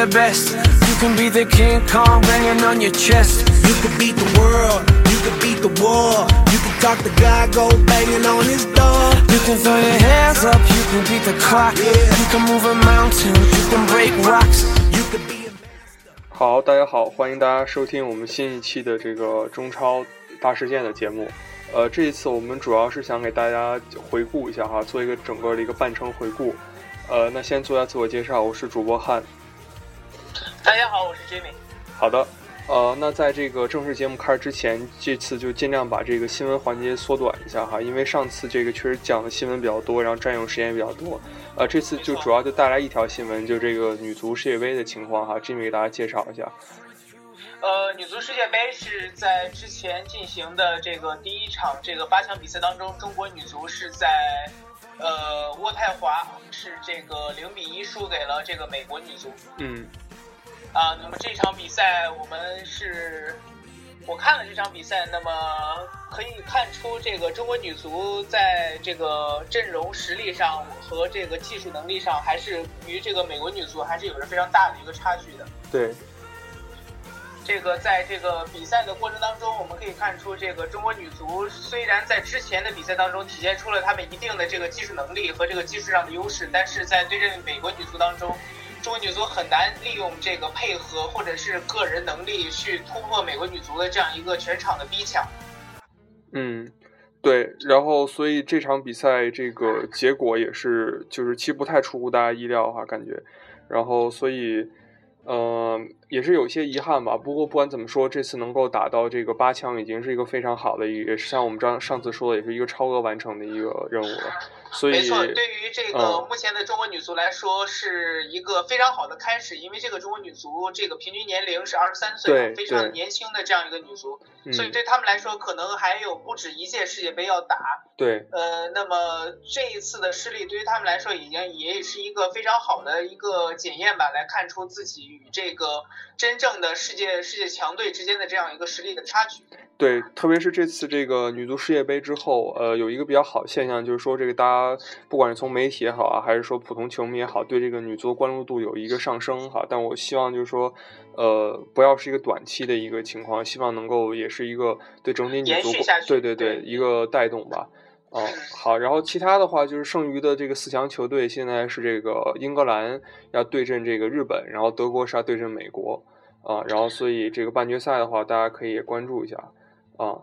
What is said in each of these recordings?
the best. You can be the King Kong banging on your chest. You could beat the world, you could beat the war. You could talk to God, go banging on his door. You can throw your hands up, you can beat the clock. You can move a mountain, you can break rocks. You could be a 好，大家好，欢迎大家收听我们新一期的这个中超大事件的节目。呃，这一次我们主要是想给大家回顾一下哈，做一个整个的一个半程回顾。呃，那先做一下自我介绍，我是主播汉。大家好，我是 Jimmy。好的，呃，那在这个正式节目开始之前，这次就尽量把这个新闻环节缩短一下哈，因为上次这个确实讲的新闻比较多，然后占用时间也比较多。呃，这次就主要就带来一条新闻，就这个女足世界杯的情况哈，Jimmy 给大家介绍一下。呃，女足世界杯是在之前进行的这个第一场这个八强比赛当中，中国女足是在呃渥太华是这个零比一输给了这个美国女足。嗯啊，那么这场比赛我们是，我看了这场比赛，那么可以看出这个中国女足在这个阵容实力上和这个技术能力上，还是与这个美国女足还是有着非常大的一个差距的。对，这个在这个比赛的过程当中，我们可以看出，这个中国女足虽然在之前的比赛当中体现出了她们一定的这个技术能力和这个技术上的优势，但是在对阵美国女足当中，中国女足很难利用这个配合或者是个人能力去突破美国女足的这样一个全场的逼抢。嗯，对，然后所以这场比赛这个结果也是，就是其实不太出乎大家意料哈，感觉，然后所以。呃，也是有些遗憾吧。不过不管怎么说，这次能够打到这个八强，已经是一个非常好的，也是像我们这样上次说的，也是一个超额完成的一个任务了。所以，没错，对于这个目前的中国女足来说，是一个非常好的开始。因为这个中国女足这个平均年龄是二十三岁，非常年轻的这样一个女足，所以对他们来说，可能还有不止一届世界杯要打。对，呃，那么这一次的失利对于他们来说，已经也是一个非常好的一个检验吧，来看出自己与这个真正的世界世界强队之间的这样一个实力的差距。对，特别是这次这个女足世界杯之后，呃，有一个比较好的现象，就是说这个大家不管是从媒体也好啊，还是说普通球迷也好，对这个女足关注度有一个上升哈。但我希望就是说，呃，不要是一个短期的一个情况，希望能够也是一个对整体女足对对对一个带动吧。哦，好，然后其他的话就是剩余的这个四强球队，现在是这个英格兰要对阵这个日本，然后德国是要对阵美国啊，然后所以这个半决赛的话，大家可以关注一下。啊，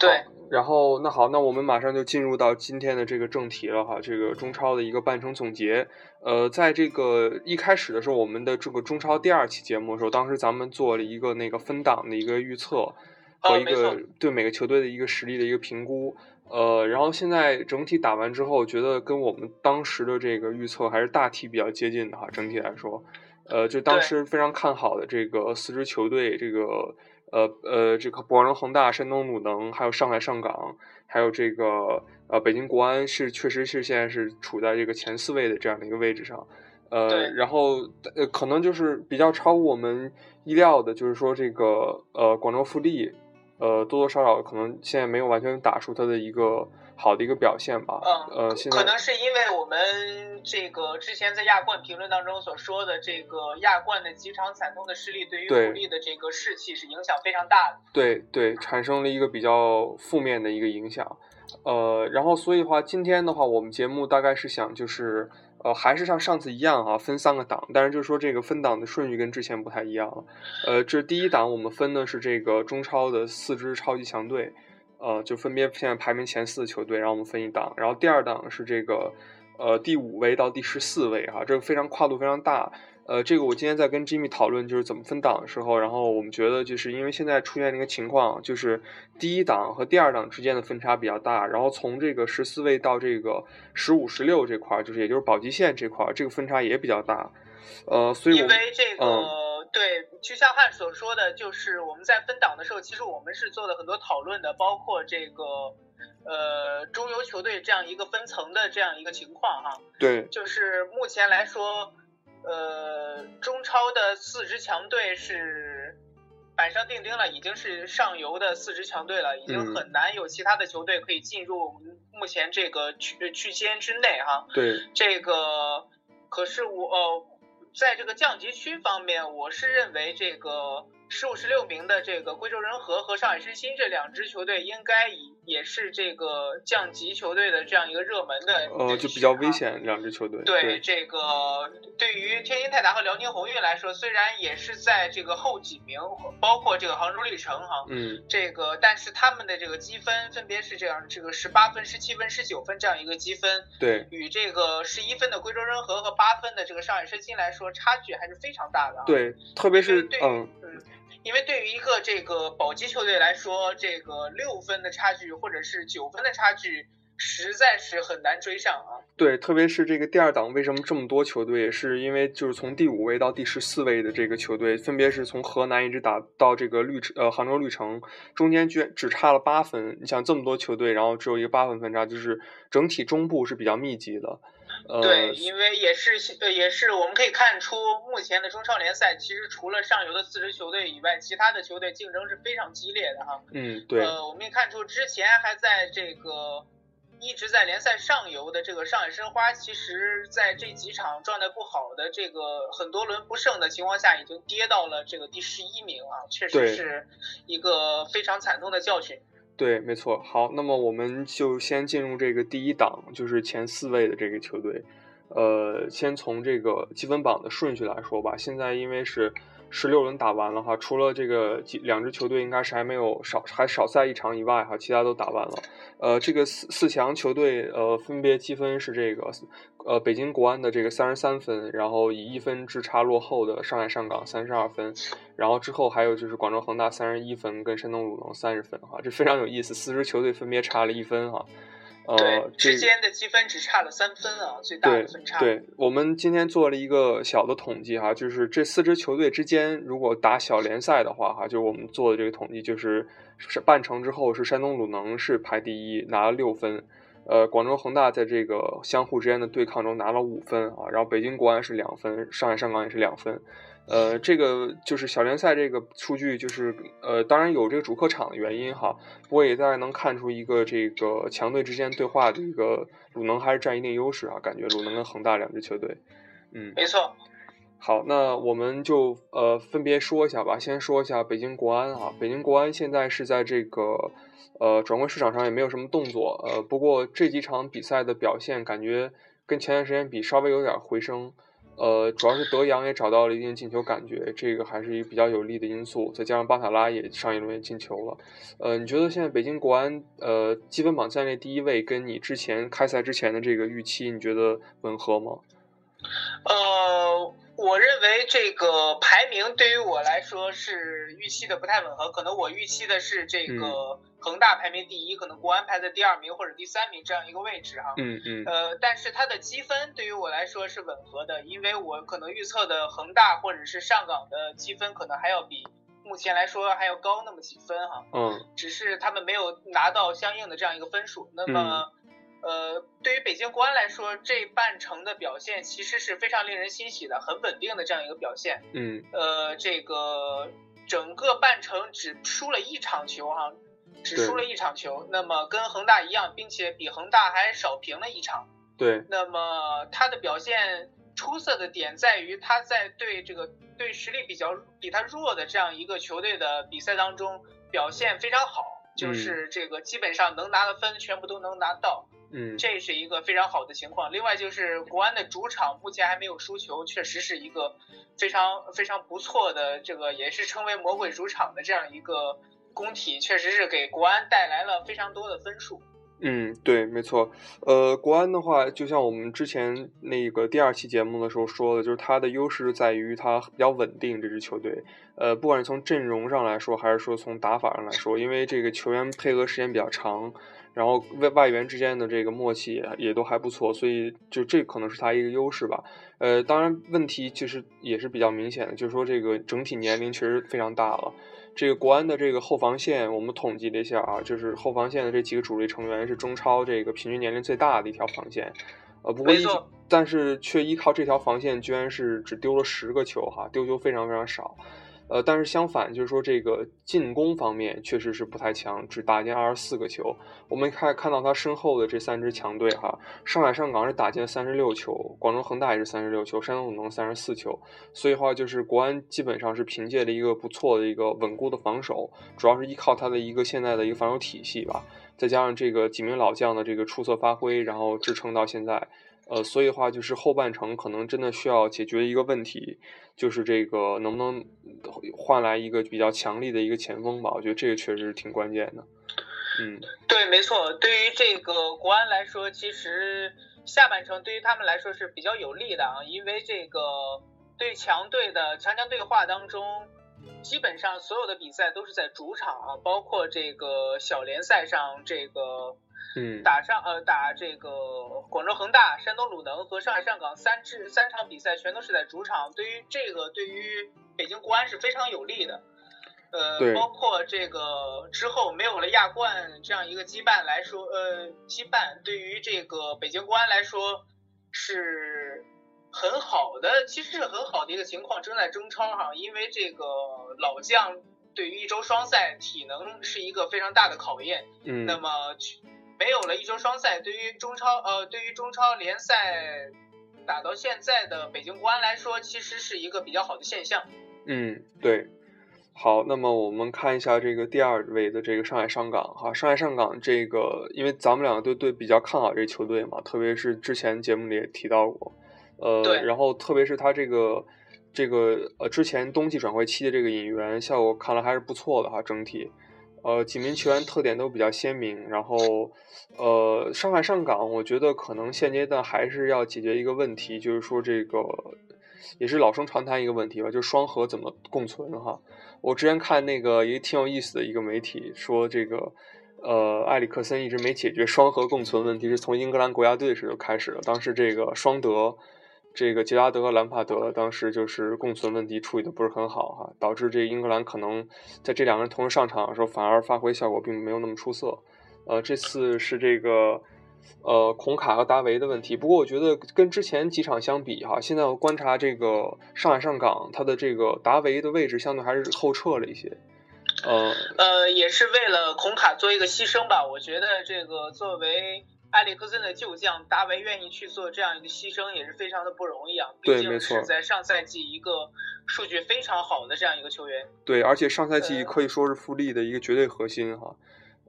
对，然后那好，那我们马上就进入到今天的这个正题了哈，这个中超的一个半程总结。呃，在这个一开始的时候，我们的这个中超第二期节目的时候，当时咱们做了一个那个分档的一个预测和一个对每个球队的一个实力的一个评估。呃，然后现在整体打完之后，觉得跟我们当时的这个预测还是大体比较接近的哈。整体来说，呃，就当时非常看好的这个四支球队，这个。呃呃，这个广州恒大、山东鲁能，还有上海上港，还有这个呃北京国安，是确实是现在是处在这个前四位的这样的一个位置上。呃，然后呃，可能就是比较超乎我们意料的，就是说这个呃广州富力，呃多多少少可能现在没有完全打出它的一个。好的一个表现吧，嗯，呃，可能是因为我们这个之前在亚冠评论当中所说的这个亚冠的几场惨痛的失利，对于主力的这个士气是影响非常大的。对对，产生了一个比较负面的一个影响。呃，然后所以的话，今天的话，我们节目大概是想就是，呃，还是像上次一样啊，分三个档，但是就是说这个分档的顺序跟之前不太一样了。呃，这第一档我们分的是这个中超的四支超级强队。呃，就分别现在排名前四的球队，然后我们分一档，然后第二档是这个，呃，第五位到第十四位哈，这个非常跨度非常大。呃，这个我今天在跟 Jimmy 讨论就是怎么分档的时候，然后我们觉得就是因为现在出现一个情况，就是第一档和第二档之间的分差比较大，然后从这个十四位到这个十五、十六这块，就是也就是保级线这块，这个分差也比较大。呃，所以因为这个。对，就像汉所说的，就是我们在分档的时候，其实我们是做了很多讨论的，包括这个呃中游球队这样一个分层的这样一个情况哈。对，就是目前来说，呃，中超的四支强队是板上钉钉了，已经是上游的四支强队了，已经很难有其他的球队可以进入目前这个区区间之内哈。对，这个可是我。在这个降级区方面，我是认为这个十五、十六名的这个贵州仁和和上海申鑫这两支球队，应该以也是这个降级球队的这样一个热门的，呃，就比较危。险两支球队。对这个，对于天津泰达和辽宁宏运来说，虽然也是在这个后几名，包括这个杭州绿城哈，嗯，这个，但是他们的这个积分分别是这样，这个十八分、十七分、十九分这样一个积分，对，与这个十一分的贵州仁和和八分的这个上海申鑫来说，差距还是非常大的啊。对，特别是对嗯，因为对于一个这个保级球队来说，这个六分的差距或者是九分的差距，实在是很难追上啊。对，特别是这个第二档为什么这么多球队，是因为就是从第五位到第十四位的这个球队，分别是从河南一直打到这个绿城呃杭州绿城，中间居然只差了八分。你想这么多球队，然后只有一个八分分差，就是整体中部是比较密集的。呃，对，因为也是呃也是我们可以看出，目前的中超联赛其实除了上游的四支球队以外，其他的球队竞争是非常激烈的哈。嗯，对，呃，我们也看出之前还在这个一直在联赛上游的这个上海申花，其实在这几场状态不好的这个很多轮不胜的情况下，已经跌到了这个第十一名啊，确实是一个非常惨痛的教训。对，没错。好，那么我们就先进入这个第一档，就是前四位的这个球队。呃，先从这个积分榜的顺序来说吧。现在因为是十六轮打完了哈，除了这个几两支球队应该是还没有少还少赛一场以外哈，其他都打完了。呃，这个四四强球队呃分别积分是这个呃北京国安的这个三十三分，然后以一分之差落后的上海上港三十二分，然后之后还有就是广州恒大三十一分跟山东鲁能三十分哈，这非常有意思，四支球队分别差了一分哈。呃，对，之间的积分只差了三分啊，最大的分差。对，我们今天做了一个小的统计哈，就是这四支球队之间如果打小联赛的话哈，就是我们做的这个统计，就是是半程之后是山东鲁能是排第一，拿了六分，呃，广州恒大在这个相互之间的对抗中拿了五分啊，然后北京国安是两分，上海上港也是两分。呃，这个就是小联赛这个数据，就是呃，当然有这个主客场的原因哈，不过也大概能看出一个这个强队之间对话的一个鲁能还是占一定优势啊，感觉鲁能跟恒大两支球队，嗯，没错。好，那我们就呃分别说一下吧。先说一下北京国安啊，北京国安现在是在这个呃转会市场上也没有什么动作，呃，不过这几场比赛的表现感觉跟前段时间比稍微有点回升，呃，主要是德阳也找到了一定进球感觉，这个还是一个比较有利的因素。再加上巴塔拉也上一轮也进球了，呃，你觉得现在北京国安呃积分榜暂列第一位，跟你之前开赛之前的这个预期，你觉得吻合吗？呃，我认为这个排名对于我来说是预期的不太吻合，可能我预期的是这个恒大排名第一，可能国安排在第二名或者第三名这样一个位置哈。嗯嗯呃，但是它的积分对于我来说是吻合的，因为我可能预测的恒大或者是上港的积分可能还要比目前来说还要高那么几分哈。嗯只是他们没有拿到相应的这样一个分数。那么，呃，对于北京国安来说，这半程的表现其实是非常令人欣喜的，很稳定的这样一个表现。嗯呃，这个整个半程只输了一场球哈，只输了一场球。那么跟恒大一样，并且比恒大还少平了一场。对，那么他的表现出色的点在于他在对这个对实力比较比他弱的这样一个球队的比赛当中表现非常好，就是这个基本上能拿的分全部都能拿到，嗯这是一个非常好的情况。另外就是国安的主场目前还没有输球，确实是一个非常非常不错的这个也是称为魔鬼主场的这样一个工体，确实是给国安带来了非常多的分数。嗯，对，没错。呃，国安的话，就像我们之前那个第二期节目的时候说的，就是它的优势在于它比较稳定。这支球队，呃，不管是从阵容上来说，还是说从打法上来说，因为这个球员配合时间比较长，然后外外援之间的这个默契也也都还不错，所以就这可能是他一个优势吧。呃，当然问题其实也是比较明显的，就是说这个整体年龄确实非常大了。这个国安的这个后防线，我们统计了一下啊，就是后防线的这几个主力成员是中超这个平均年龄最大的一条防线，呃，不过依但是却依靠这条防线，居然是只丢了十个球哈，丢球非常非常少。呃，但是相反，就是说这个进攻方面确实是不太强，只打进二十四个球。我们看看到他身后的这三支强队哈，上海上港是打进三十六球，广州恒大也是三十六球，山东鲁能三十四球。所以话就是国安基本上是凭借了一个不错的一个稳固的防守，主要是依靠他的一个现在的一个防守体系吧，再加上这个几名老将的这个出色发挥，然后支撑到现在。呃，所以的话就是后半程可能真的需要解决一个问题，就是这个能不能换来一个比较强力的一个前锋吧？我觉得这个确实是挺关键的。嗯，对，没错。对于这个国安来说，其实下半程对于他们来说是比较有利的啊，因为这个对强队的强强对话当中，基本上所有的比赛都是在主场啊，包括这个小联赛上这个。嗯，打上呃打这个广州恒大、山东鲁能和上海上港三支三场比赛全都是在主场，对于这个对于北京国安是非常有利的。呃，包括这个之后没有了亚冠这样一个羁绊来说，呃，羁绊对于这个北京国安来说是很好的，其实是很好的一个情况，正在中超哈，因为这个老将对于一周双赛体能是一个非常大的考验。嗯，那么。没有了一周双赛，对于中超呃，对于中超联赛打到现在的北京国安来说，其实是一个比较好的现象。嗯，对。好，那么我们看一下这个第二位的这个上海上港哈，上海上港这个，因为咱们两个都对比较看好这个球队嘛，特别是之前节目里也提到过，呃，然后特别是他这个这个呃之前冬季转会期的这个引援效果看来还是不错的哈，整体。呃，几名球员特点都比较鲜明，然后，呃，上海上港，我觉得可能现阶段还是要解决一个问题，就是说这个也是老生常谈一个问题吧，就是双核怎么共存哈。我之前看那个也挺有意思的一个媒体说，这个呃，埃里克森一直没解决双核共存问题，是从英格兰国家队时就开始了，当时这个双德。这个杰拉德和兰帕德当时就是共存问题处理的不是很好哈，导致这英格兰可能在这两个人同时上场的时候，反而发挥效果并没有那么出色。呃，这次是这个呃孔卡和达维的问题。不过我觉得跟之前几场相比哈，现在我观察这个上海上港，他的这个达维的位置相对还是后撤了一些。呃呃，也是为了孔卡做一个牺牲吧。我觉得这个作为。埃里克森的旧将达维愿意去做这样一个牺牲，也是非常的不容易啊。对，没错。是在上赛季一个数据非常好的这样一个球员。对，而且上赛季可以说是富力的一个绝对核心哈。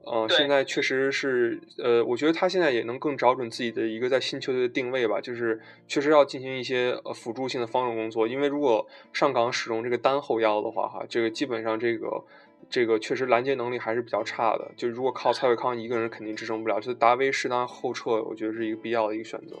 呃，现在确实是，呃，我觉得他现在也能更找准自己的一个在新球队的定位吧，就是确实要进行一些呃辅助性的防守工作，因为如果上港使用这个单后腰的话，哈，这个基本上这个。这个确实拦截能力还是比较差的，就如果靠蔡伟康一个人肯定支撑不了，就达维适当后撤，我觉得是一个必要的一个选择。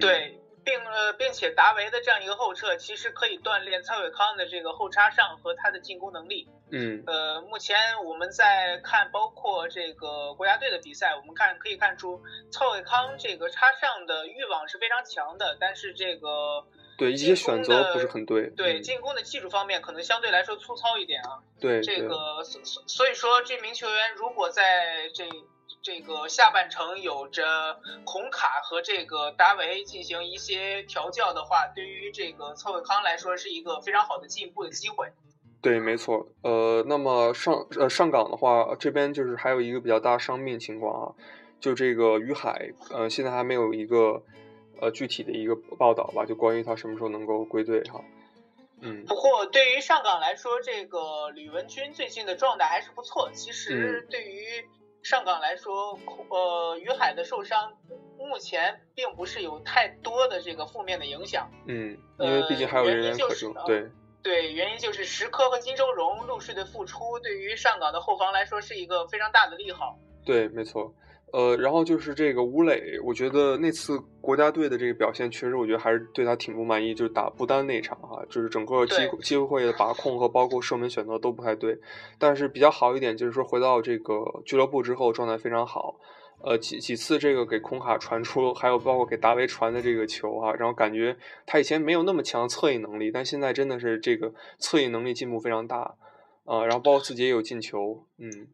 对，并呃，并且达维的这样一个后撤，其实可以锻炼蔡伟康的这个后插上和他的进攻能力。嗯，呃，目前我们在看包括这个国家队的比赛，我们看可以看出蔡伟康这个插上的欲望是非常强的，但是这个。对一些选择不是很对，对进攻的技术方面可能相对来说粗糙一点啊。对这个，所所所以说这名球员如果在这这个下半程有着孔卡和这个达维进行一些调教的话，对于这个侧伟康来说是一个非常好的进步的机会。对，没错。呃，那么上呃上港的话，这边就是还有一个比较大伤病情况啊，就这个于海，呃，现在还没有一个。呃，具体的一个报道吧，就关于他什么时候能够归队哈。嗯。不过对于上港来说，这个吕文君最近的状态还是不错。其实对于上港来说，呃，于海的受伤目前并不是有太多的这个负面的影响。嗯。因为毕竟还有人员可用。对。对，原因就是石科和金周荣陆续的复出，对于上港的后防来说是一个非常大的利好。对，没错。呃，然后就是这个吴磊，我觉得那次国家队的这个表现，确实我觉得还是对他挺不满意。就是打不丹那场哈，就是整个机机会的把控和包括射门选择都不太对。但是比较好一点，就是说回到这个俱乐部之后状态非常好。呃，几几次这个给孔卡传出，还有包括给达维传的这个球哈，然后感觉他以前没有那么强侧翼能力，但现在真的是这个侧翼能力进步非常大啊。然后包括自己也有进球，嗯。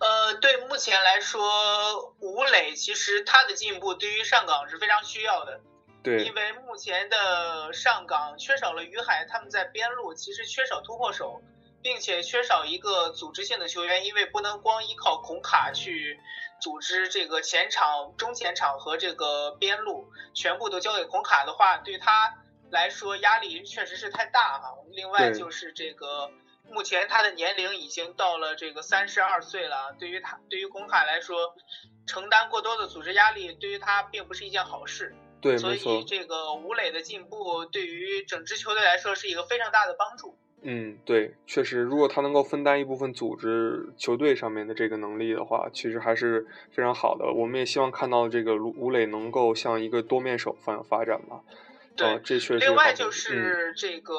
呃，对目前来说，吴磊其实他的进步对于上港是非常需要的。对，因为目前的上港缺少了于海，他们在边路其实缺少突破手，并且缺少一个组织性的球员，因为不能光依靠孔卡去组织这个前场、中前场和这个边路，全部都交给孔卡的话，对他来说压力确实是太大哈。另外就是这个。目前他的年龄已经到了这个三十二岁了，对于他对于孔卡来说，承担过多的组织压力，对于他并不是一件好事。对，所以，这个吴磊的进步对于整支球队来说是一个非常大的帮助。嗯，对，确实，如果他能够分担一部分组织球队上面的这个能力的话，其实还是非常好的。我们也希望看到这个吴吴磊能够向一个多面手方向发展吧。对呃这确实另外就是这个，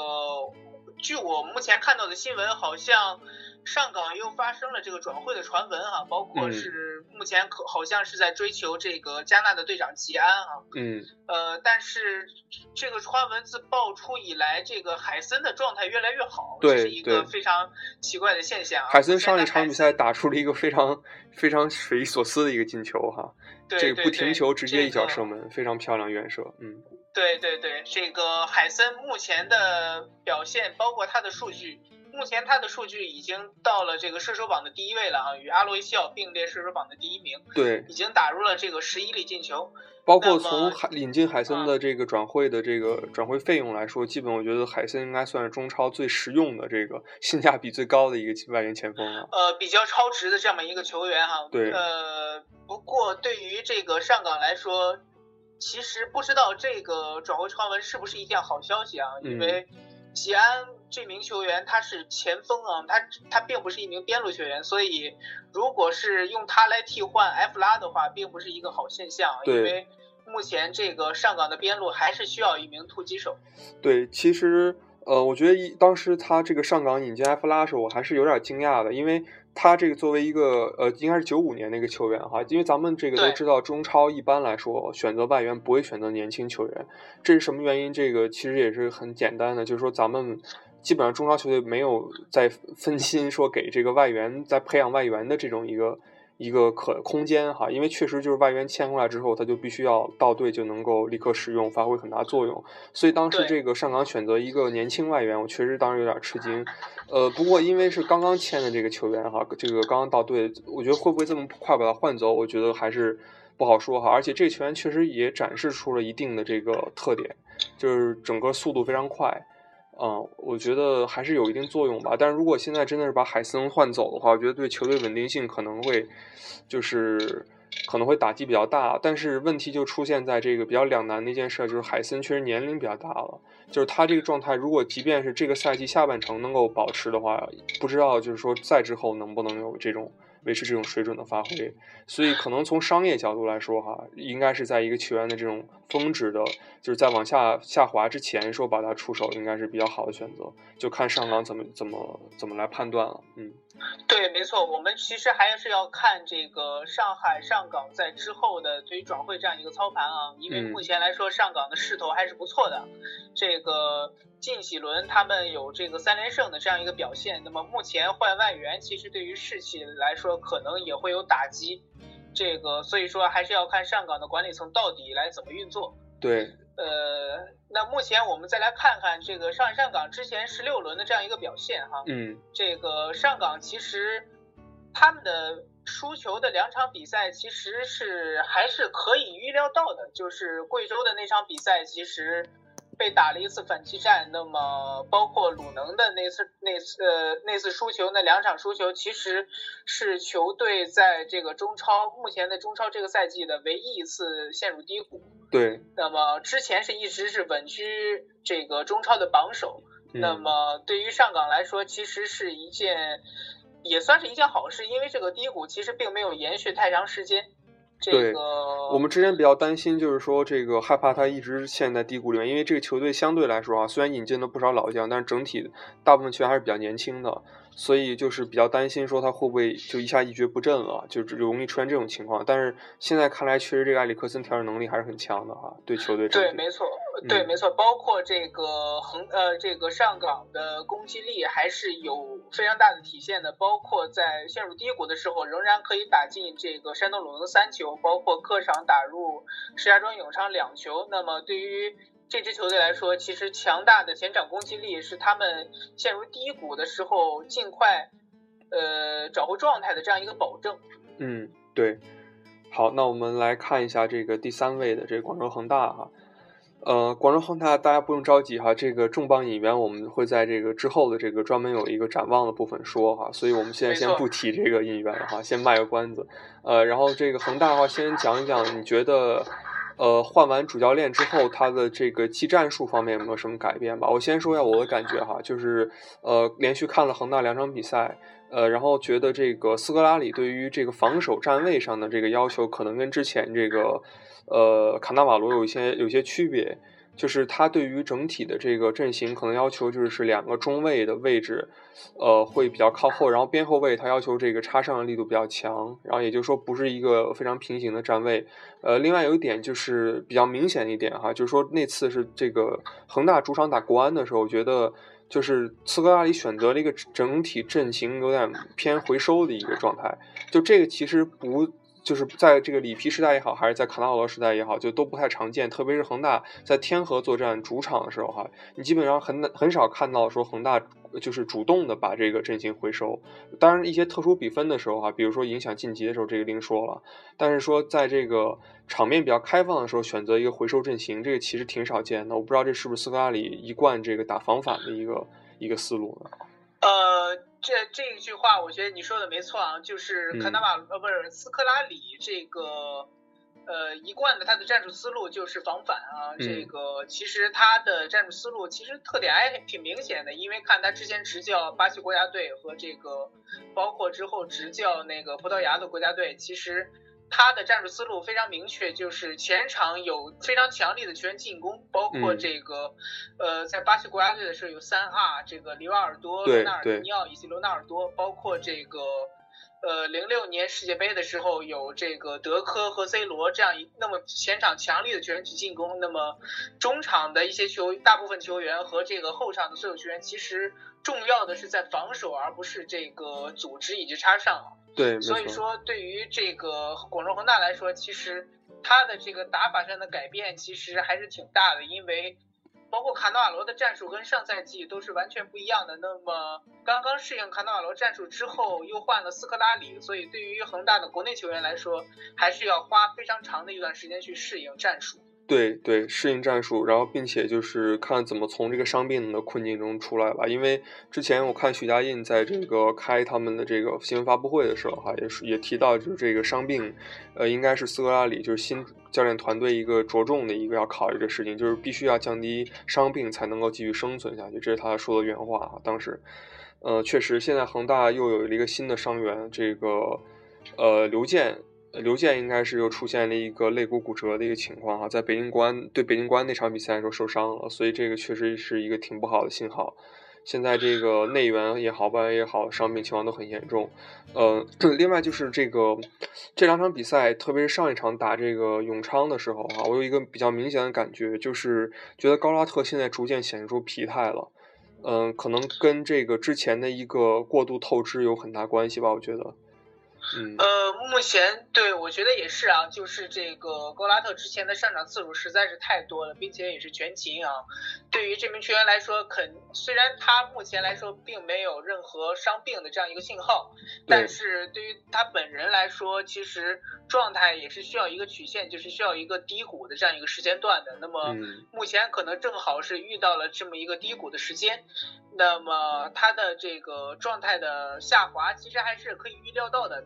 据我目前看到的新闻，好像上港又发生了这个转会的传闻哈、包括嗯是目前可好像是在追求这个加纳的队长吉安啊。嗯，呃，但是这个传闻自爆出以来，这个海森的状态越来越好，对这是一个非常奇怪的现象啊。海森上一场比赛打出了一个非常非常匪夷所思的一个进球哈，这个不停球直接一脚这个射门，非常漂亮远射。嗯，对对对，这个海森目前的表现，包括他的数据，目前他的数据已经到了这个射手榜的第一位了啊，与阿罗伊西奥并列射手榜的第一名，对，已经打入了这个十一粒进球。包括从海引进海森啊的这个转会的这个转会费用来说，基本我觉得海森应该算是中超最实用的这个性价比最高的一个外援前锋了。呃，比较超值的这么一个球员哈。对呃，不过对于这个上港来说，其实不知道这个转会传闻是不是一件好消息啊？嗯因为吉安这名球员他是前锋啊，他他并不是一名边路球员，所以如果是用他来替换埃弗拉的话，并不是一个好现象，对因为目前这个上港的边路还是需要一名突击手。对，其实呃，我觉得一当时他这个上港引进埃弗拉的时候，我还是有点惊讶的，因为他这个作为一个呃，应该是九五年的一个球员哈，因为咱们这个都知道，中超一般来说选择外援不会选择年轻球员，这是什么原因？这个其实也是很简单的，就是说咱们。基本上中超球队没有在分心说给这个外援在培养外援的这种一个一个可空间哈，因为确实就是外援签过来之后，他就必须要到队就能够立刻使用，发挥很大作用。所以当时这个上港选择一个年轻外援，我确实当时有点吃惊。呃，不过因为是刚刚签的这个球员哈，这个刚刚到队，我觉得会不会这么快把他换走，我觉得还是不好说哈。而且这个球员确实也展示出了一定的这个特点，就是整个速度非常快。嗯，我觉得还是有一定作用吧。但是如果现在真的是把海森换走的话，我觉得对球队稳定性可能会，就是可能会打击比较大。但是问题就出现在这个比较两难的一件事，就是海森确实年龄比较大了，就是他这个状态，如果即便是这个赛季下半程能够保持的话，不知道就是说再之后能不能有这种维持这种水准的发挥。所以可能从商业角度来说，哈，应该是在一个球员的这种峰值的，就是在往下下滑之前，说把它出手，应该是比较好的选择。就看上港怎么怎么怎么来判断了。嗯，对，没错，我们其实还是要看这个上海上港在之后的对于转会这样一个操盘啊，因为嗯目前来说上港的势头还是不错的，这个近几轮他们有这个三连胜的这样一个表现，那么目前换外援其实对于士气来说可能也会有打击，这个所以说还是要看上港的管理层到底来怎么运作。对，呃，那目前我们再来看看这个上海上港之前十六轮的这样一个表现哈，嗯，这个上港其实他们的输球的两场比赛其实是还是可以预料到的，就是贵州的那场比赛其实被打了一次反击战，那么包括鲁能的那次那次呃那次输球那两场输球，其实是球队在这个中超目前的中超这个赛季的唯一一次陷入低谷。对，那么之前是一直是稳居这个中超的榜首。嗯、那么对于上港来说，其实是一件也算是一件好事，因为这个低谷其实并没有延续太长时间。这对个我们之前比较担心，就是说这个害怕他一直陷在低谷里面，因为这个球队相对来说啊，虽然引进了不少老将，但是整体大部分球员还是比较年轻的。所以就是比较担心说他会不会就一下一蹶不振了，就容易出现这种情况。但是现在看来，确实这个埃里克森调整能力还是很强的哈，对球队。对，没错，对，没错，包括这个横呃这个上港的攻击力还是有非常大的体现的，包括在陷入低谷的时候，仍然可以打进这个山东鲁能三球，包括客场打入石家庄永昌两球。那么对于这支球队来说，其实强大的前场攻击力是他们陷入低谷的时候尽快呃找回状态的这样一个保证。嗯，对。好，那我们来看一下这个第三位的这个广州恒大哈。呃，广州恒大大家不用着急哈，这个重磅引援我们会在这个之后的这个专门有一个展望的部分说哈，所以我们现在先不提这个引援了哈，先卖个关子。呃，然后这个恒大的话，先讲一讲你觉得。呃，换完主教练之后，他的这个技战术方面有没有什么改变吧？我先说一下我的感觉哈，就是呃，连续看了恒大两场比赛，呃，然后觉得这个斯科拉里对于这个防守站位上的这个要求，可能跟之前这个呃卡纳瓦罗有一些有些区别。就是他对于整体的这个阵型可能要求就是两个中卫的位置，呃，会比较靠后，然后边后卫他要求这个插上的力度比较强，然后也就是说不是一个非常平行的站位。呃，另外有一点就是比较明显一点哈，就是说那次是这个恒大主场打国安的时候，我觉得就是斯科拉里选择了一个整体阵型有点偏回收的一个状态，就这个其实不。就是在这个里皮时代也好，还是在卡纳瓦罗时代也好，就都不太常见。特别是恒大在天河作战主场的时候，哈，你基本上很很少看到说恒大就是主动的把这个阵型回收。当然，一些特殊比分的时候，哈，比如说影响晋级的时候，这个另说了。但是说在这个场面比较开放的时候，选择一个回收阵型，这个其实挺少见的。我不知道这是不是斯科拉里一贯这个打防反的一个一个思路呢？呃。这这一句话，我觉得你说的没错啊，就是卡纳瓦呃不是斯科拉里这个呃一贯的他的战术思路就是防反啊，这个其实他的战术思路其实特点还挺明显的，因为看他之前执教巴西国家队和这个包括之后执教那个葡萄牙的国家队，其实。他的战术思路非常明确，就是前场有非常强力的球员进攻，包括这个，呃，在巴西国家队的时候有三阿这个里瓦尔多、罗纳尔迪尼奥以及罗纳尔多，包括这个，呃，零六年世界杯的时候有这个德科和 C 罗这样一那么前场强力的球员去进攻，那么中场的一些球大部分球员和这个后场的所有球员，其实重要的是在防守，而不是这个组织以及插上。对，所以说对于这个广州恒大来说，其实他的这个打法上的改变其实还是挺大的，因为包括卡纳瓦罗的战术跟上赛季都是完全不一样的。那么刚刚适应卡纳瓦罗战术之后，又换了斯科拉里，所以对于恒大的国内球员来说，还是要花非常长的一段时间去适应战术。对对，适应战术，然后并且就是看怎么从这个伤病的困境中出来吧。因为之前我看许家印在这个开他们的这个新闻发布会的时候，哈，也是也提到，就是这个伤病，呃，应该是斯科拉里就是新教练团队一个着重的一个要考虑的事情，就是必须要降低伤病才能够继续生存下去。这是他说的原话。当时，呃，确实，现在恒大又有了一个新的伤员，这个呃刘健。刘健应该是又出现了一个肋骨骨折的一个情况哈，在北京国安对北京国安那场比赛的时候受伤了，所以这个确实是一个挺不好的信号。现在这个内援也好，外援也好，伤病情况都很严重。呃，另外就是这个这两场比赛，特别是上一场打这个永昌的时候哈，我有一个比较明显的感觉，就是觉得高拉特现在逐渐显示出疲态了。嗯，可能跟这个之前的一个过度透支有很大关系吧，我觉得。呃，目前对我觉得也是啊，就是这个格拉特之前的上场次数实在是太多了，并且也是全勤啊。对于这名球员来说，肯虽然他目前来说并没有任何伤病的这样一个信号，但是对于他本人来说，其实状态也是需要一个曲线，就是需要一个低谷的这样一个时间段的。那么目前可能正好是遇到了这么一个低谷的时间，那么他的这个状态的下滑，其实还是可以预料到的。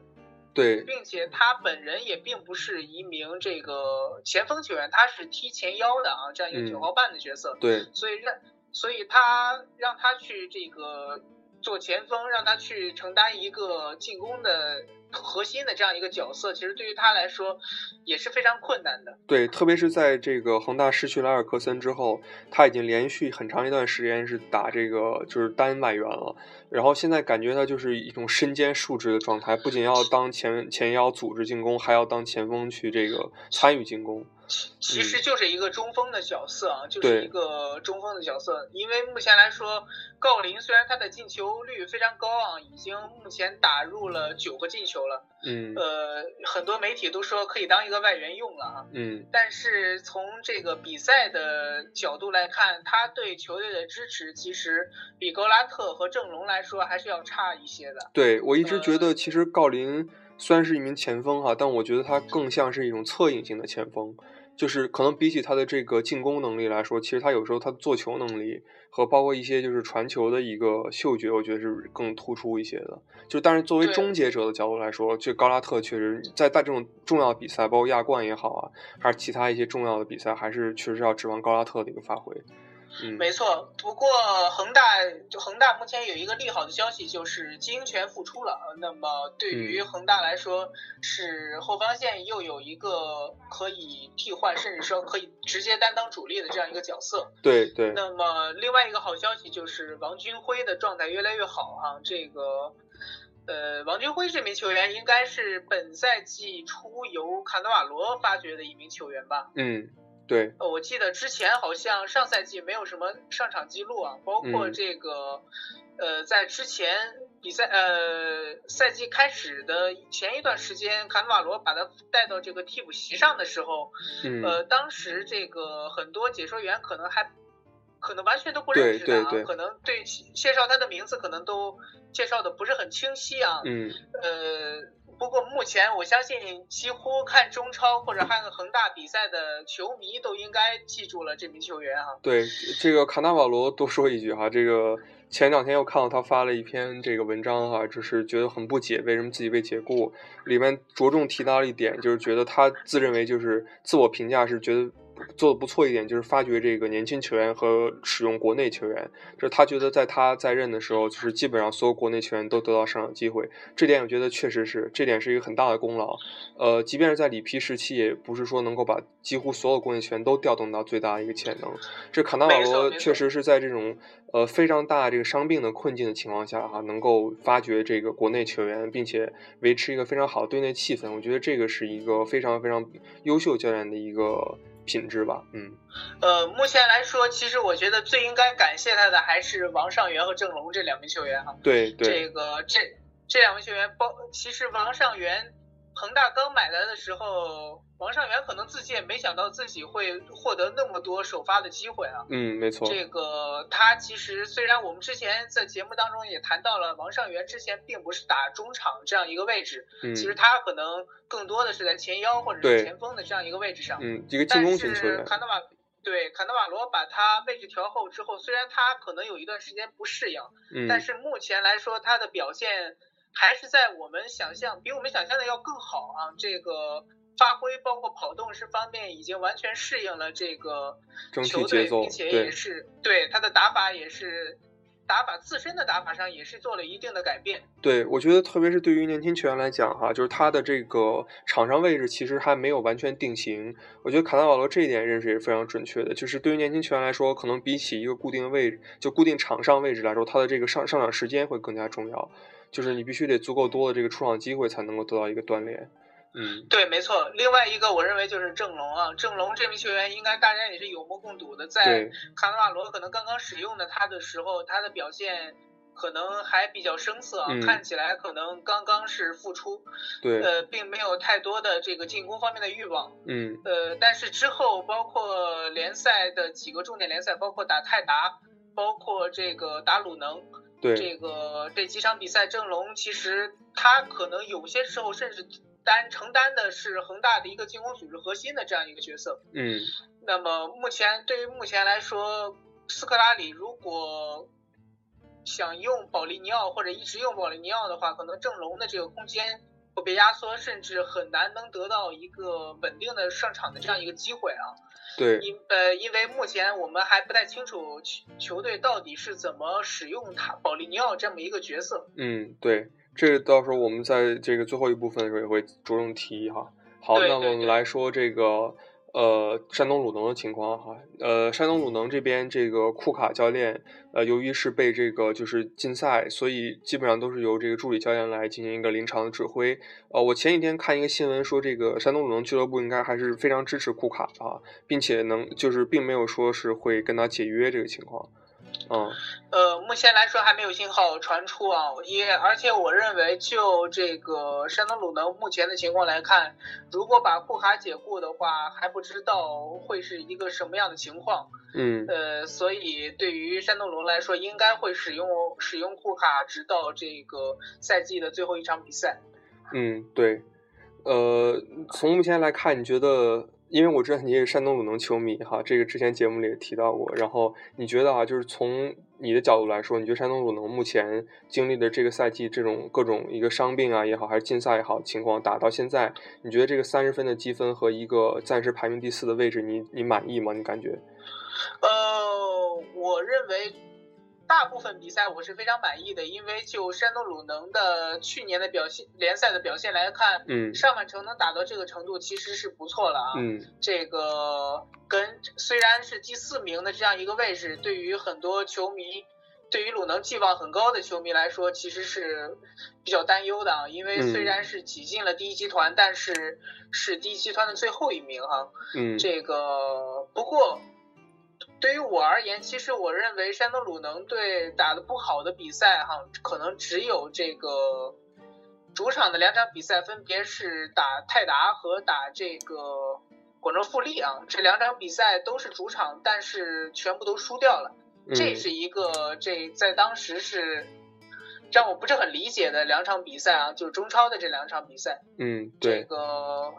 对，并且他本人也并不是一名这个前锋球员，他是踢前腰的啊，这样一个九号半的角色。对，所以让，所以他让他去这个做前锋，让他去承担一个进攻的核心的这样一个角色，其实对于他来说也是非常困难的。对，特别是在这个恒大失去了埃尔克森之后，他已经连续很长一段时间是打这个就是单外援了。然后现在感觉他就是一种身兼数职的状态，不仅要当前前腰组织进攻，还要当前锋去这个参与进攻。其实就是一个中锋的角色啊，就是一个中锋的角色。因为目前来说，郜林虽然他的进球率非常高啊，已经目前打入了九个进球了。嗯。呃，很多媒体都说可以当一个外援用了啊。嗯。但是从这个比赛的角度来看，他对球队的支持其实比格拉特和郑龙来说还是要差一些的。对，我一直觉得其实郜林虽然是一名前锋哈，但我觉得他更像是一种侧应型的前锋。就是可能比起他的这个进攻能力来说，其实他有时候他的做球能力和包括一些就是传球的一个嗅觉，我觉得是更突出一些的。就但是作为终结者的角度来说，这高拉特确实在大这种重要比赛，包括亚冠也好啊，还是其他一些重要的比赛，还是确实要指望高拉特的一个发挥。没错，不过恒大就恒大目前有一个利好的消息，就是金权复出了。那么对于恒大来说，是后防线又有一个可以替换，甚至说可以直接担当主力的这样一个角色。对对。那么另外一个好消息就是王军辉的状态越来越好啊，这个呃王军辉这名球员应该是本赛季初由卡纳瓦罗发掘的一名球员吧？嗯。对，我记得之前好像上赛季没有什么上场记录啊，包括这个，呃，在之前比赛呃赛季开始的前一段时间，卡纳瓦罗把他带到这个替补席上的时候，呃，当时这个很多解说员可能还可能完全都不认识他，可能对介绍他的名字可能都介绍的不是很清晰啊，嗯，呃。不过目前我相信，几乎看中超或者看恒大比赛的球迷都应该记住了这名球员哈。对，这个卡纳瓦罗多说一句哈，这个前两天又看到他发了一篇这个文章哈，就是觉得很不解，为什么自己被解雇？里面着重提到了一点，就是觉得他自认为就是自我评价是觉得。做的不错一点，就是发掘这个年轻球员和使用国内球员。就是他觉得在他在任的时候，就是基本上所有国内球员都得到上场机会。这点我觉得确实是，这点是一个很大的功劳。呃，即便是在里皮时期，也不是说能够把几乎所有国内球员都调动到最大的一个潜能。这卡纳瓦罗确实是在这种呃非常大这个伤病的困境的情况下哈，能够发掘这个国内球员，并且维持一个非常好的队内气氛。我觉得这个是一个非常非常优秀教练的一个。品质吧，嗯，呃，目前来说，其实我觉得最应该感谢他的还是王上源和郑龙这两名球员哈。对对。这个这这两位球员，包其实王上源，恒大刚买来的时候。王上源可能自己也没想到自己会获得那么多首发的机会啊。嗯，没错。这个他其实虽然我们之前在节目当中也谈到了，王上源之前并不是打中场这样一个位置，嗯，其实他可能更多的是在前腰或者是前锋的这样一个位置上。嗯，一个进攻型球员。卡纳瓦对卡纳瓦罗把他位置调后之后，虽然他可能有一段时间不适应，嗯，但是目前来说他的表现还是在我们想象比我们想象的要更好啊，这个。发挥包括跑动是方面已经完全适应了这个球队，并且也是对他的打法也是打法自身的打法上也是做了一定的改变。对，我觉得特别是对于年轻球员来讲哈，就是他的这个场上位置其实还没有完全定型。我觉得卡纳瓦罗这一点认识也是非常准确的，就是对于年轻球员来说，可能比起一个固定位置，就固定场上位置来说，他的这个上上场时间会更加重要。就是你必须得足够多的这个出场机会，才能够得到一个锻炼。嗯，对，没错。另外一个，我认为就是郑龙啊，郑龙这名球员应该大家也是有目共睹的，在卡纳瓦罗可能刚刚使用的他的时候，他的表现可能还比较生涩啊，看起来可能刚刚是复出，对，呃，并没有太多的这个进攻方面的欲望，嗯，呃，但是之后包括联赛的几个重点联赛，包括打泰达，包括这个打鲁能，对，这个这几场比赛，郑龙其实他可能有些时候甚至。担承担的是恒大的一个进攻组织核心的这样一个角色。嗯，那么目前对于目前来说，斯科拉里如果想用保利尼奥或者一直用保利尼奥的话，可能郑龙的这个空间。会被压缩，甚至很难能得到一个稳定的上场的这样一个机会啊。对，因呃，因为目前我们还不太清楚球球队到底是怎么使用他保利尼奥这么一个角色。嗯，对，这个到时候我们在这个最后一部分的时候也会着重提哈。好，那么我们来说这个呃山东鲁能的情况哈。呃，山东鲁能这边这个库卡教练，呃，由于是被这个就是禁赛，所以基本上都是由这个助理教练来进行一个临场的指挥。呃，我前几天看一个新闻说，这个山东鲁能俱乐部应该还是非常支持库卡啊，并且能就是并没有说是会跟他解约这个情况。嗯呃，目前来说还没有信号传出啊，也而且我认为就这个山东鲁能目前的情况来看，如果把库卡解雇的话，还不知道会是一个什么样的情况。嗯呃，所以对于山东鲁能来说，应该会使用使用库卡直到这个赛季的最后一场比赛。嗯，对，呃，从目前来看，你觉得，因为我知道你也是山东鲁能球迷哈，这个之前节目里也提到过，然后你觉得啊，就是从你的角度来说，你觉得山东鲁能目前经历的这个赛季这种各种一个伤病啊也好，还是禁赛也好情况打到现在，你觉得这个三十分的积分和一个暂时排名第四的位置，你你满意吗？你感觉？呃，我认为大部分比赛我是非常满意的，因为就山东鲁能的去年的表现，联赛的表现来看，嗯上半程能打到这个程度其实是不错了啊。嗯这个跟虽然是第四名的这样一个位置，对于很多球迷，对于鲁能寄望很高的球迷来说，其实是比较担忧的啊。因为嗯虽然是挤进了第一集团，但是是第一集团的最后一名哈、嗯这个不过，对于我而言，其实我认为山东鲁能队打的不好的比赛哈，可能只有这个主场的两场比赛，分别是打泰达和打这个广州富力啊，这两场比赛都是主场，但是全部都输掉了。这嗯是一个这在当时是让我不是很理解的两场比赛啊，就是中超的这两场比赛。嗯，这对，个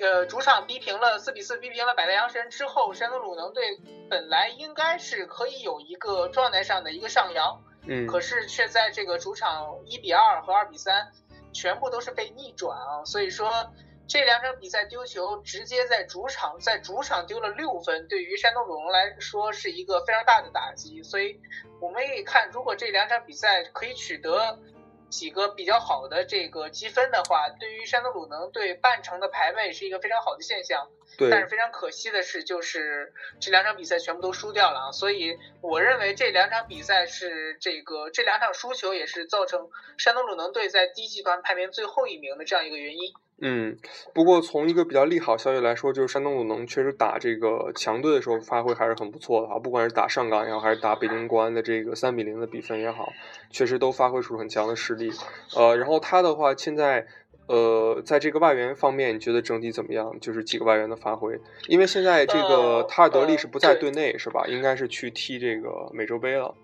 呃主场逼平了四比四逼平了百代阳神之后，山东鲁能队本来应该是可以有一个状态上的一个上扬，嗯可是却在这个主场一比二和二比三全部都是被逆转啊，所以说。这两场比赛丢球，直接在主场在主场丢了六分，对于山东鲁能来说是一个非常大的打击。所以我们可以看，如果这两场比赛可以取得几个比较好的这个积分的话，对于山东鲁能队半程的排位是一个非常好的现象。对但是，非常可惜的是，就是这两场比赛全部都输掉了啊，所以我认为这两场比赛是这个这两场输球也是造成山东鲁能队在低集团排名最后一名的这样一个原因。嗯，不过从一个比较利好消息来说，就是山东鲁能确实打这个强队的时候发挥还是很不错的啊，不管是打上港也好，还是打北京国安的这个三比零的比分也好，确实都发挥出很强的实力。呃，然后他的话，现在呃，在这个外援方面，你觉得整体怎么样？就是几个外援的发挥，因为现在这个呃塔尔德利呃是不在队内是吧？应该是去踢这个美洲杯了。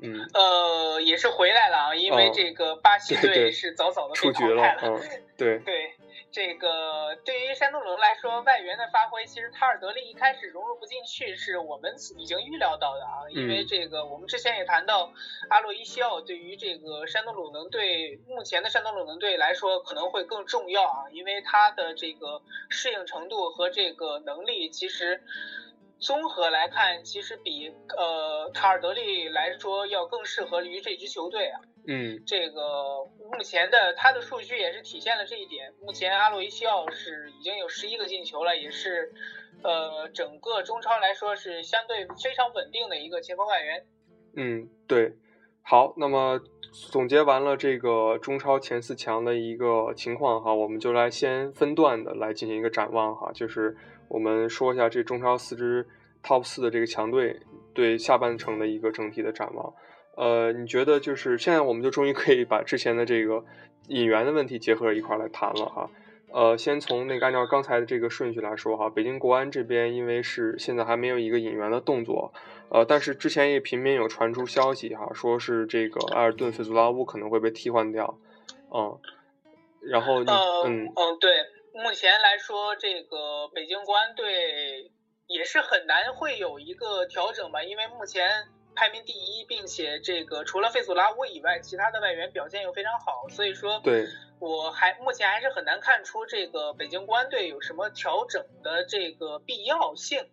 嗯，呃，也是回来了啊，因为哦这个巴西队是早早的被出局了。嗯，对，对，这个对于山东鲁能来说，外援的发挥，其实塔尔德利一开始融入不进去，是我们已经预料到的啊。因为嗯这个，我们之前也谈到，阿洛伊西奥对于这个山东鲁能队目前的山东鲁能队来说可能会更重要啊，因为他的这个适应程度和这个能力，其实。综合来看，其实比呃塔尔德利来说要更适合于这支球队啊。嗯这个目前的他的数据也是体现了这一点。目前阿洛伊西奥是已经有十一个进球了，也是呃整个中超来说是相对非常稳定的一个前锋外援。嗯，对。好，那么总结完了这个中超前四强的一个情况哈，我们就来先分段的来进行一个展望哈，就是我们说一下这中超四支 top 四的这个强队对下半程的一个整体的展望。呃，你觉得就是现在我们就终于可以把之前的这个引援的问题结合一块儿来谈了哈。呃，先从那个按照刚才的这个顺序来说哈，北京国安这边因为是现在还没有一个引援的动作，呃，但是之前也频频有传出消息哈，说是这个埃尔顿费祖拉乌可能会被替换掉，嗯，然后你呃嗯嗯，对，目前来说这个北京国安队也是很难会有一个调整吧，因为目前。排名第一，并且这个除了费索拉乌以外，其他的外援表现又非常好，所以说，对，我还目前还是很难看出这个北京国安队有什么调整的这个必要性。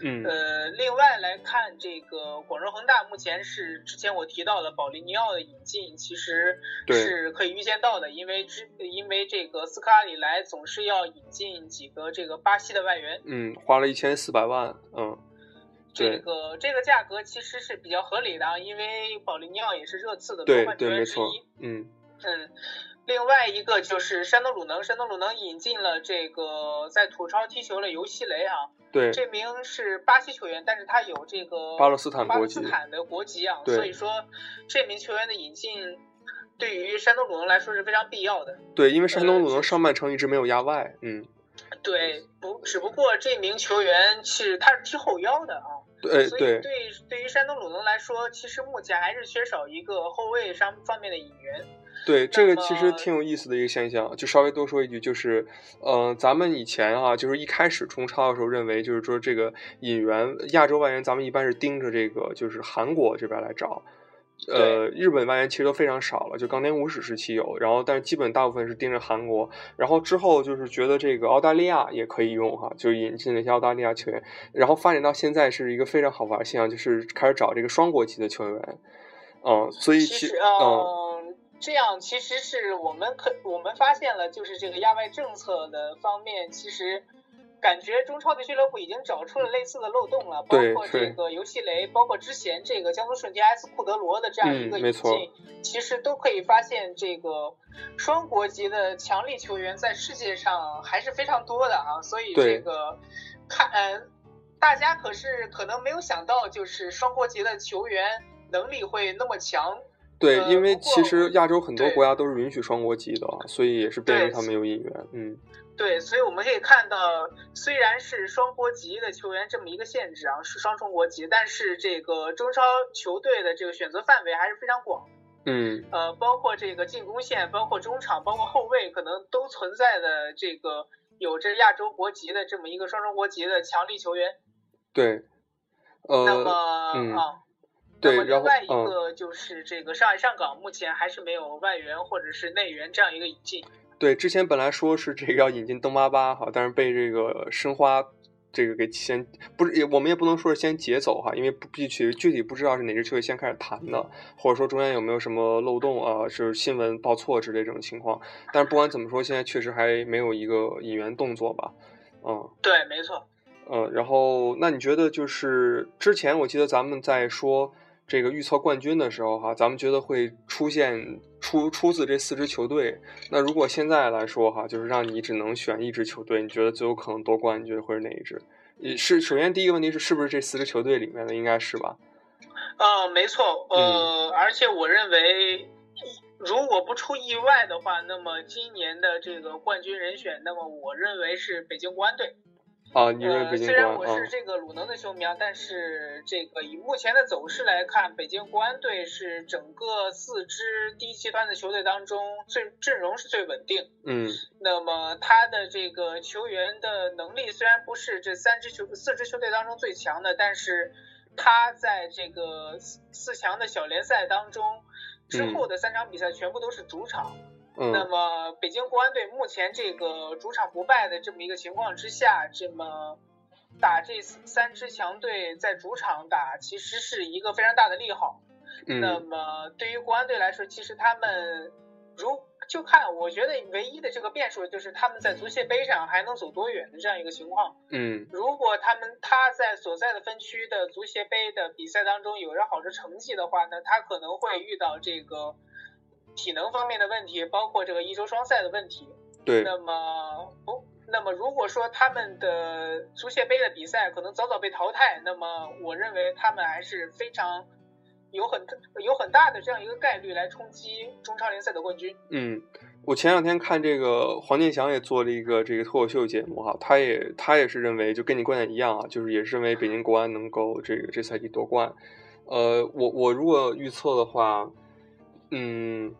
嗯。呃，另外来看，这个广州恒大目前是之前我提到的保利尼奥的引进，其实是可以预见到的，因为之因为这个斯科拉里来总是要引进几个这个巴西的外援，嗯，花了一千四百万，嗯，这个这个价格其实是比较合理的，啊，因为保利尼奥也是热刺的对夺冠球对，没错员之一。，嗯嗯，另外一个就是山东鲁能，山东鲁能引进了这个在土超踢球的尤西雷啊，对，这名是巴西球员，但是他有这个巴勒斯坦巴国籍，勒斯坦的国籍啊，所以说这名球员的引进对于山东鲁能来说是非常必要的。对，因为山东呃鲁能上半程一直没有压外，嗯，对，不，只不过这名球员是他是踢后腰的啊，对所以对对对于山东鲁能来说，其实目前还是缺少一个后卫上方面的引援。对，这个其实挺有意思的一个现象，就稍微多说一句，就是，呃，咱们以前啊，就是一开始冲超的时候认为，就是说这个引援亚洲外援，咱们一般是盯着这个就是韩国这边来找，呃，日本外援其实都非常少了，就冈田武史时期有，然后但是基本大部分是盯着韩国，然后之后就是觉得这个澳大利亚也可以用哈，就引进了一些澳大利亚球员，然后发展到现在是一个非常好玩的现象，就是开始找这个双国籍的球员，嗯，所以其其实，嗯。嗯，这样其实是我们可我们发现了，就是这个亚外政策的方面，其实感觉中超的俱乐部已经找出了类似的漏洞了，包括这个游戏雷，包括之前这个江苏舜天埃斯库德罗的这样一个引嗯没错进，其实都可以发现这个双国籍的强力球员在世界上还是非常多的啊，所以这个看，呃，大家可是可能没有想到，就是双国籍的球员能力会那么强。对，呃因为其实亚洲很多国家都是允许双国籍的啊，所以也是便于他们有引援。嗯，对，所以我们可以看到，虽然是双国籍的球员这么一个限制啊，是双重国籍，但是这个中超球队的这个选择范围还是非常广。嗯，呃，包括这个进攻线，包括中场，包括后卫，可能都存在的这个有着亚洲国籍的这么一个双重国籍的强力球员。对，那么啊，那对，么然后另外一嗯，个就是这个上海上港目前还是没有外援或者是内援这样一个引进。对，之前本来说是这个要引进登巴巴哈，但是被这个申花这个给先不是，也我们也不能说是先劫走哈，因为不具体具体不知道是哪支球队先开始谈的，或者说中间有没有什么漏洞啊，是新闻报错之类这种情况。但是不管怎么说，现在确实还没有一个引援动作吧，嗯。对，没错。嗯，然后那你觉得就是之前我记得咱们在说这个预测冠军的时候哈，咱们觉得会出现出出自这四支球队。那如果现在来说哈，就是让你只能选一支球队，你觉得最有可能夺冠，你觉得会是哪一支？也是首先第一个问题是是不是这四支球队里面的，应该是吧？呃，没错，嗯呃，而且我认为，如果不出意外的话，那么今年的这个冠军人选，那么我认为是北京国安队。啊，你认为呃，北京虽然我是？这个鲁能的球迷啊，但是这个以目前的走势来看，北京国安队是整个四支第一集团的球队当中最阵容是最稳定。嗯那么他的这个球员的能力虽然不是这三支球四支球队当中最强的，但是他在这个四四强的小联赛当中之后的三场比赛全部都是主场。那嗯么北京国安队目前这个主场不败的这么一个情况之下，这么打这三支强队在主场打，其实是一个非常大的利好。那嗯么对于国安队来说，其实他们如就看，我觉得唯一的这个变数就是他们在足协杯上还能走多远的这样一个情况。嗯如果他们他在所在的分区的足协杯的比赛当中有着好的成绩的话呢，他可能会遇到这个体能方面的问题，包括这个一周双赛的问题。对那么不，那么如果说他们的足协杯的比赛可能早早被淘汰，那么我认为他们还是非常有很有很大的这样一个概率来冲击中超联赛的冠军。嗯，我前两天看这个黄健翔也做了一个这个脱口秀节目哈，他也他也是认为就跟你观点一样啊，就是也是认为北京国安能够这个这赛季夺冠。呃，我我如果预测的话，嗯，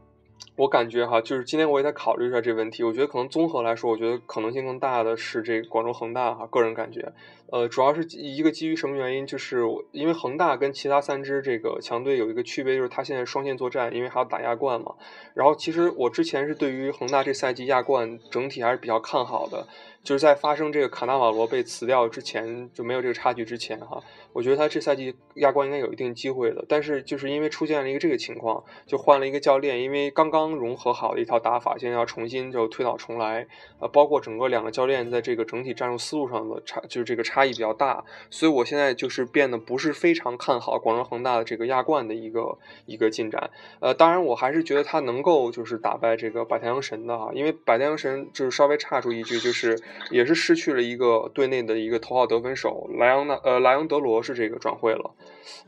我感觉哈，就是今天我也在考虑一下这问题。我觉得可能综合来说，我觉得可能性更大的是这广州恒大哈。个人感觉，呃，主要是一个基于什么原因？就是因为恒大跟其他三支这个强队有一个区别，就是他现在双线作战，因为还要打亚冠嘛。然后其实我之前是对于恒大这赛季亚冠整体还是比较看好的。就是在发生这个卡纳瓦罗被辞掉之前，就没有这个差距之前哈，我觉得他这赛季亚冠应该有一定机会的。但是就是因为出现了一个这个情况，就换了一个教练，因为刚刚融合好的一套打法，现在要重新就推倒重来，呃，包括整个两个教练在这个整体战术思路上的差，就是这个差异比较大，所以我现在就是变得不是非常看好广州恒大的这个亚冠的一个一个进展。呃，当然我还是觉得他能够就是打败这个百太阳神的哈，因为百太阳神就是稍微差出一句就是。也是失去了一个队内的一个头号得分手，莱昂纳呃莱昂德罗是这个转会了，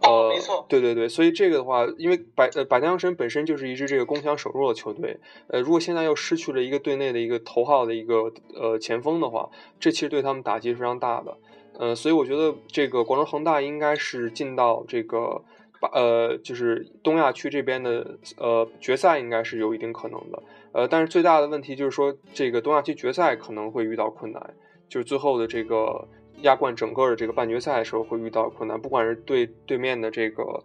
呃，没错，对对对，所以这个的话，因为百呃百太阳神本身就是一支这个攻强守弱的球队，呃，如果现在又失去了一个队内的一个头号的一个呃前锋的话，这其实对他们打击是非常大的，呃，所以我觉得这个广州恒大应该是进到这个把呃就是东亚区这边的呃决赛应该是有一定可能的。呃，但是最大的问题就是说，这个东亚区决赛可能会遇到困难，就是最后的这个。亚冠整个的这个半决赛的时候会遇到困难，不管是对对面的这个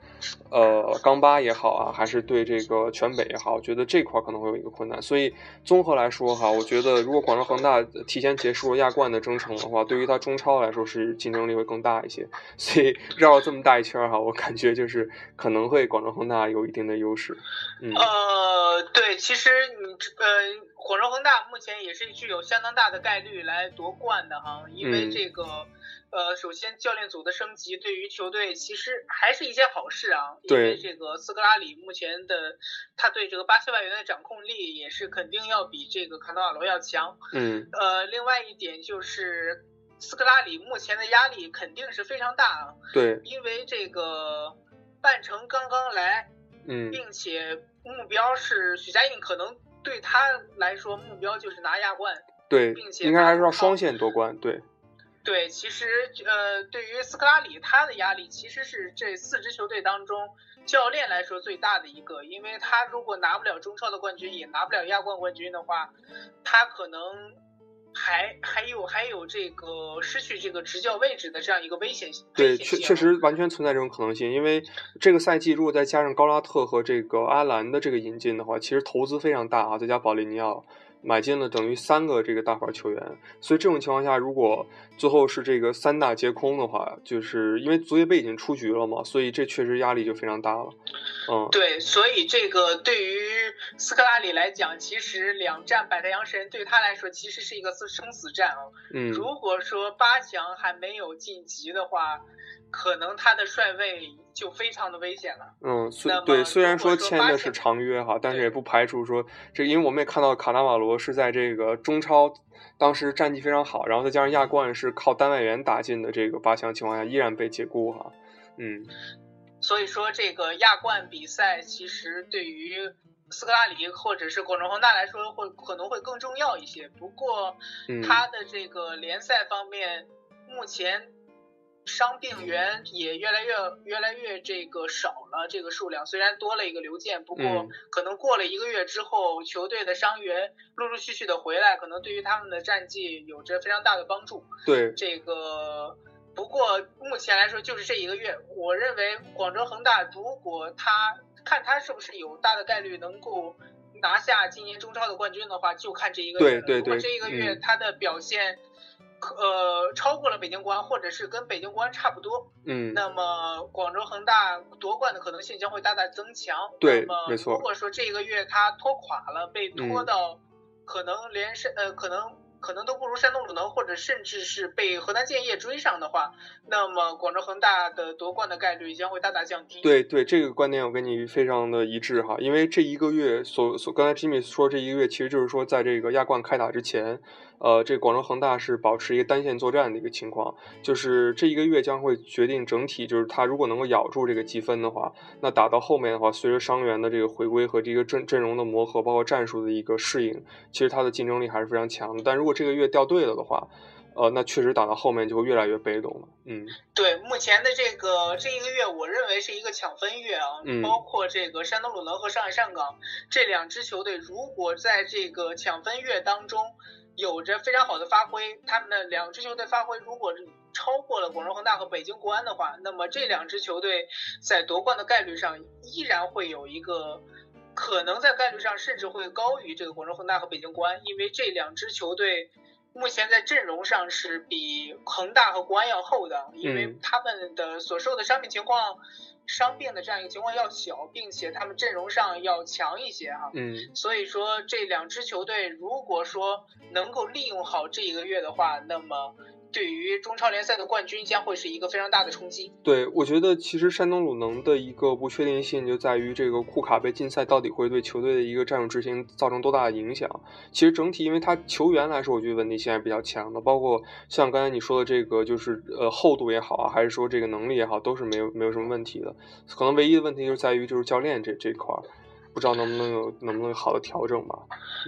呃钢巴也好啊，还是对这个全北也好，我觉得这块可能会有一个困难。所以综合来说哈，我觉得如果广州恒大提前结束了亚冠的征程的话，对于他中超来说是竞争力会更大一些。所以 绕了这么大一圈哈，我感觉就是可能会广州恒大有一定的优势。嗯，呃，对，其实你呃。广州恒大目前也是具有相当大的概率来夺冠的哈，因为这个，呃，首先教练组的升级对于球队其实还是一件好事啊，因为这个斯科拉里目前的他对这个巴西外援的掌控力也是肯定要比这个卡纳瓦罗要强，嗯，呃，另外一点就是斯科拉里目前的压力肯定是非常大啊，对，因为这个半程刚刚来，嗯，并且目标是许家印可能。对他来说，目标就是拿亚冠，对，并且应该还是要双线夺冠，对。对，其实呃，对于斯科拉里，他的压力其实是这四支球队当中教练来说最大的一个，因为他如果拿不了中超的冠军，也拿不了亚冠冠军的话，他可能。还还有还有这个失去这个执教位置的这样一个危险性，对，确确实完全存在这种可能性。因为这个赛季如果再加上高拉特和这个阿兰的这个引进的话，其实投资非常大啊，再加保利尼奥。买进了等于三个这个大牌球员，所以这种情况下，如果最后是这个三大皆空的话，就是因为足协杯已经出局了嘛，所以这确实压力就非常大了。嗯，对，所以这个对于斯科拉里来讲，其实两战百太阳神对他来说其实是一个生死战啊。嗯，如果说八强还没有晋级的话。可能他的帅位就非常的危险了。嗯，虽对，虽然说签的是长约哈，但是也不排除说这，因为我们也看到卡纳瓦罗是在这个中超当时战绩非常好，然后再加上亚冠是靠单外援打进的这个八强情况下，依然被解雇哈。嗯，所以说这个亚冠比赛其实对于斯科拉里或者是广州恒大来说会可能会更重要一些。不过他的这个联赛方面目前。伤病员也越来越越来越这个少了，这个数量虽然多了一个刘健，不过可能过了一个月之后，球队的伤员陆陆续续的回来，可能对于他们的战绩有着非常大的帮助。对这个，不过目前来说就是这一个月，我认为广州恒大如果他看他是不是有大的概率能够拿下今年中超的冠军的话，就看这一个月。对对对，如果这一个月他的表现。呃，超过了北京国安，或者是跟北京国安差不多，嗯，那么广州恒大夺冠的可能性将会大大增强。对，没错。如果说这个月他拖垮了，被拖到可能连山呃，可能可能都不如山东鲁能，或者甚至是被河南建业追上的话，那么广州恒大的夺冠的概率将会大大降低。对对，这个观点我跟你非常的一致哈，因为这一个月所所刚才 Jimmy 说这一个月，其实就是说在这个亚冠开打之前。呃，这广州恒大是保持一个单线作战的一个情况，就是这一个月将会决定整体，就是他如果能够咬住这个积分的话，那打到后面的话，随着伤员的这个回归和这个阵阵容的磨合，包括战术的一个适应，其实他的竞争力还是非常强的。但如果这个月掉队了的话，呃，那确实打到后面就会越来越被动了。嗯，对，目前的这个这一个月，我认为是一个抢分月啊，嗯包括这个山东鲁能和上海上港这两支球队，如果在这个抢分月当中有着非常好的发挥，他们的两支球队发挥如果是超过了广州恒大和北京国安的话，那么这两支球队在夺冠的概率上依然会有一个。可能在概率上甚至会高于这个广州恒大和北京国安，因为这两支球队目前在阵容上是比恒大和国安要厚的，因为嗯他们的所受的伤病情况、伤病的这样一个情况要小，并且他们阵容上要强一些哈。嗯，所以说这两支球队如果说能够利用好这一个月的话，那么对于中超联赛的冠军将会是一个非常大的冲击。对，我觉得其实山东鲁能的一个不确定性就在于这个库卡被禁赛到底会对球队的一个战术执行造成多大的影响。其实整体，因为他球员来说，我觉得稳定性还是比较强的，包括像刚才你说的这个，就是呃厚度也好啊，还是说这个能力也好，都是没有没有什么问题的。可能唯一的问题就在于就是教练这这块儿，不知道能不能有能不能有好的调整吧。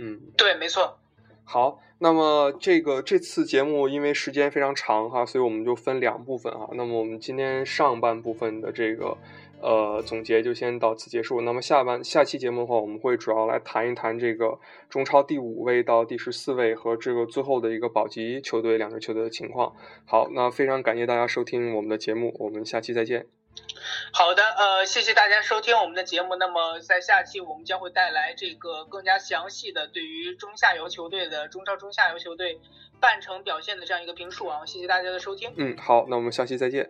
嗯。对，没错。好，那么这个这次节目因为时间非常长哈，所以我们就分两部分哈。那么我们今天上半部分的这个呃总结就先到此结束。那么下半下期节目的话，我们会主要来谈一谈这个中超第五位到第十四位和这个最后的一个保级球队两支球队的情况。好，那非常感谢大家收听我们的节目，我们下期再见。好的呃谢谢大家收听我们的节目那么在下期我们将会带来这个更加详细的对于中下游球队的中超中下游球队半程表现的这样一个评述啊谢谢大家的收听。嗯好那我们下期再见。